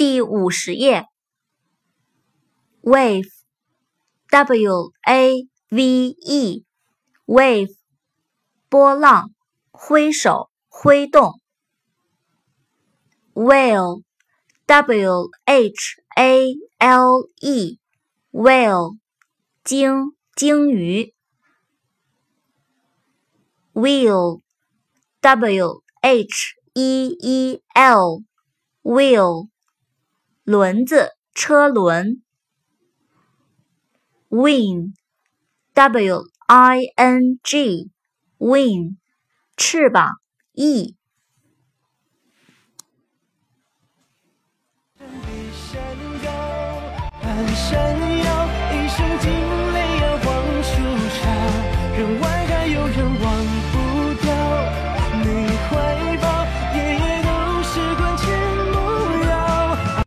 第五十页。wave，w a v e，wave，波浪，挥手，挥动。whale，w h a l e，whale，鲸，鲸鱼。wheel，w h e e l，wheel，轮子，车轮。wing，w i n g，wing，翅膀，翼。山腰，一声惊雷摇晃树杈，人外还。